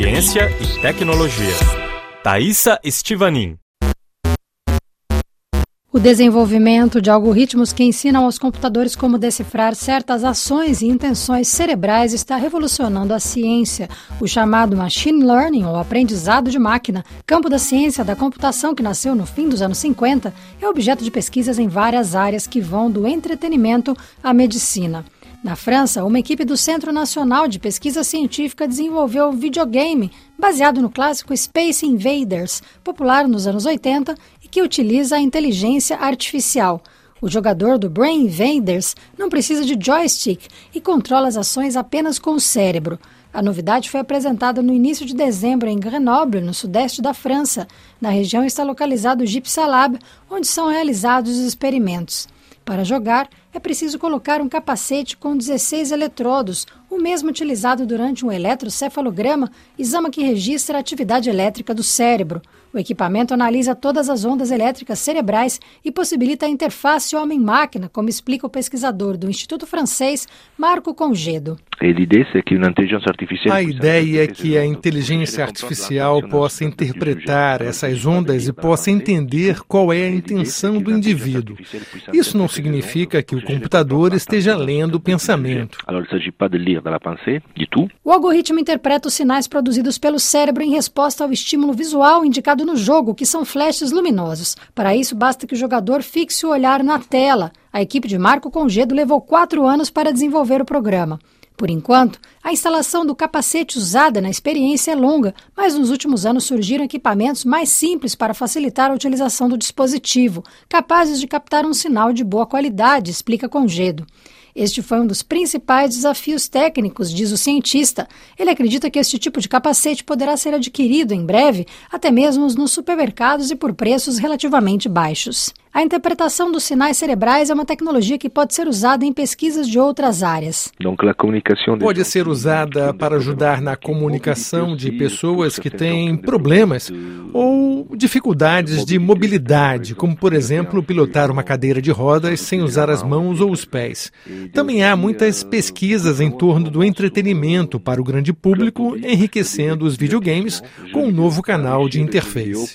Ciência e Tecnologia. Thaisa Estivanin. O desenvolvimento de algoritmos que ensinam aos computadores como decifrar certas ações e intenções cerebrais está revolucionando a ciência. O chamado machine learning, ou aprendizado de máquina, campo da ciência da computação que nasceu no fim dos anos 50, é objeto de pesquisas em várias áreas que vão do entretenimento à medicina. Na França, uma equipe do Centro Nacional de Pesquisa Científica desenvolveu um videogame baseado no clássico Space Invaders, popular nos anos 80 e que utiliza a inteligência artificial. O jogador do Brain Invaders não precisa de joystick e controla as ações apenas com o cérebro. A novidade foi apresentada no início de dezembro em Grenoble, no sudeste da França. Na região está localizado o Gipsalab, onde são realizados os experimentos. Para jogar, é preciso colocar um capacete com 16 eletrodos, o mesmo utilizado durante um eletrocefalograma, exame que registra a atividade elétrica do cérebro. O equipamento analisa todas as ondas elétricas cerebrais e possibilita a interface homem-máquina, como explica o pesquisador do Instituto Francês Marco Congedo. A ideia é que a inteligência artificial possa interpretar essas ondas e possa entender qual é a intenção do indivíduo. Isso não significa que o computador esteja lendo o pensamento. O algoritmo interpreta os sinais produzidos pelo cérebro em resposta ao estímulo visual indicado no jogo, que são flashes luminosos. Para isso, basta que o jogador fixe o olhar na tela. A equipe de Marco Congedo levou quatro anos para desenvolver o programa. Por enquanto, a instalação do capacete usada na experiência é longa, mas nos últimos anos surgiram equipamentos mais simples para facilitar a utilização do dispositivo, capazes de captar um sinal de boa qualidade, explica Congedo. Este foi um dos principais desafios técnicos, diz o cientista. Ele acredita que este tipo de capacete poderá ser adquirido em breve, até mesmo nos supermercados e por preços relativamente baixos. A interpretação dos sinais cerebrais é uma tecnologia que pode ser usada em pesquisas de outras áreas. Pode ser usada para ajudar na comunicação de pessoas que têm problemas ou dificuldades de mobilidade, como, por exemplo, pilotar uma cadeira de rodas sem usar as mãos ou os pés. Também há muitas pesquisas em torno do entretenimento para o grande público, enriquecendo os videogames com um novo canal de interface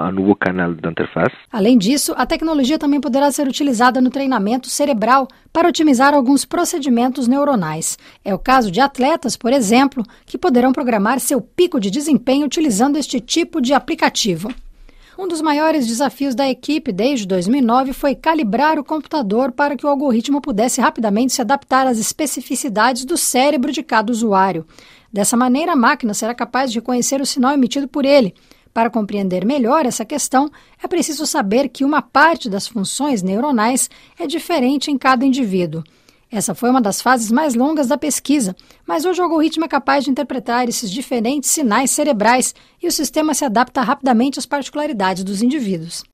a novo canal de interface. Além disso, a tecnologia também poderá ser utilizada no treinamento cerebral para otimizar alguns procedimentos neuronais. É o caso de atletas, por exemplo, que poderão programar seu pico de desempenho utilizando este tipo de aplicativo. Um dos maiores desafios da equipe desde 2009 foi calibrar o computador para que o algoritmo pudesse rapidamente se adaptar às especificidades do cérebro de cada usuário. Dessa maneira, a máquina será capaz de reconhecer o sinal emitido por ele para compreender melhor essa questão, é preciso saber que uma parte das funções neuronais é diferente em cada indivíduo. Essa foi uma das fases mais longas da pesquisa, mas hoje o algoritmo é capaz de interpretar esses diferentes sinais cerebrais e o sistema se adapta rapidamente às particularidades dos indivíduos.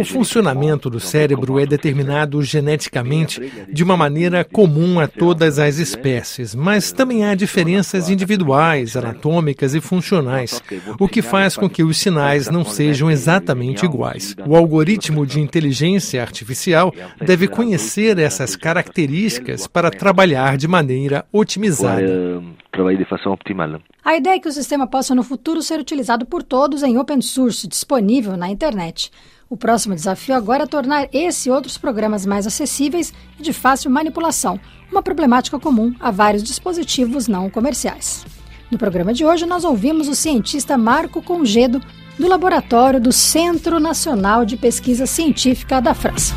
O funcionamento do cérebro é determinado geneticamente de uma maneira comum a todas as espécies, mas também há diferenças individuais, anatômicas e funcionais, o que faz com que os sinais não sejam exatamente iguais. O algoritmo de inteligência artificial deve conhecer essas características para trabalhar de maneira otimizada trabalhe de forma optimal. A ideia é que o sistema possa no futuro ser utilizado por todos em open source, disponível na internet. O próximo desafio agora é tornar esse e outros programas mais acessíveis e de fácil manipulação, uma problemática comum a vários dispositivos não comerciais. No programa de hoje, nós ouvimos o cientista Marco Congedo, do laboratório do Centro Nacional de Pesquisa Científica da França.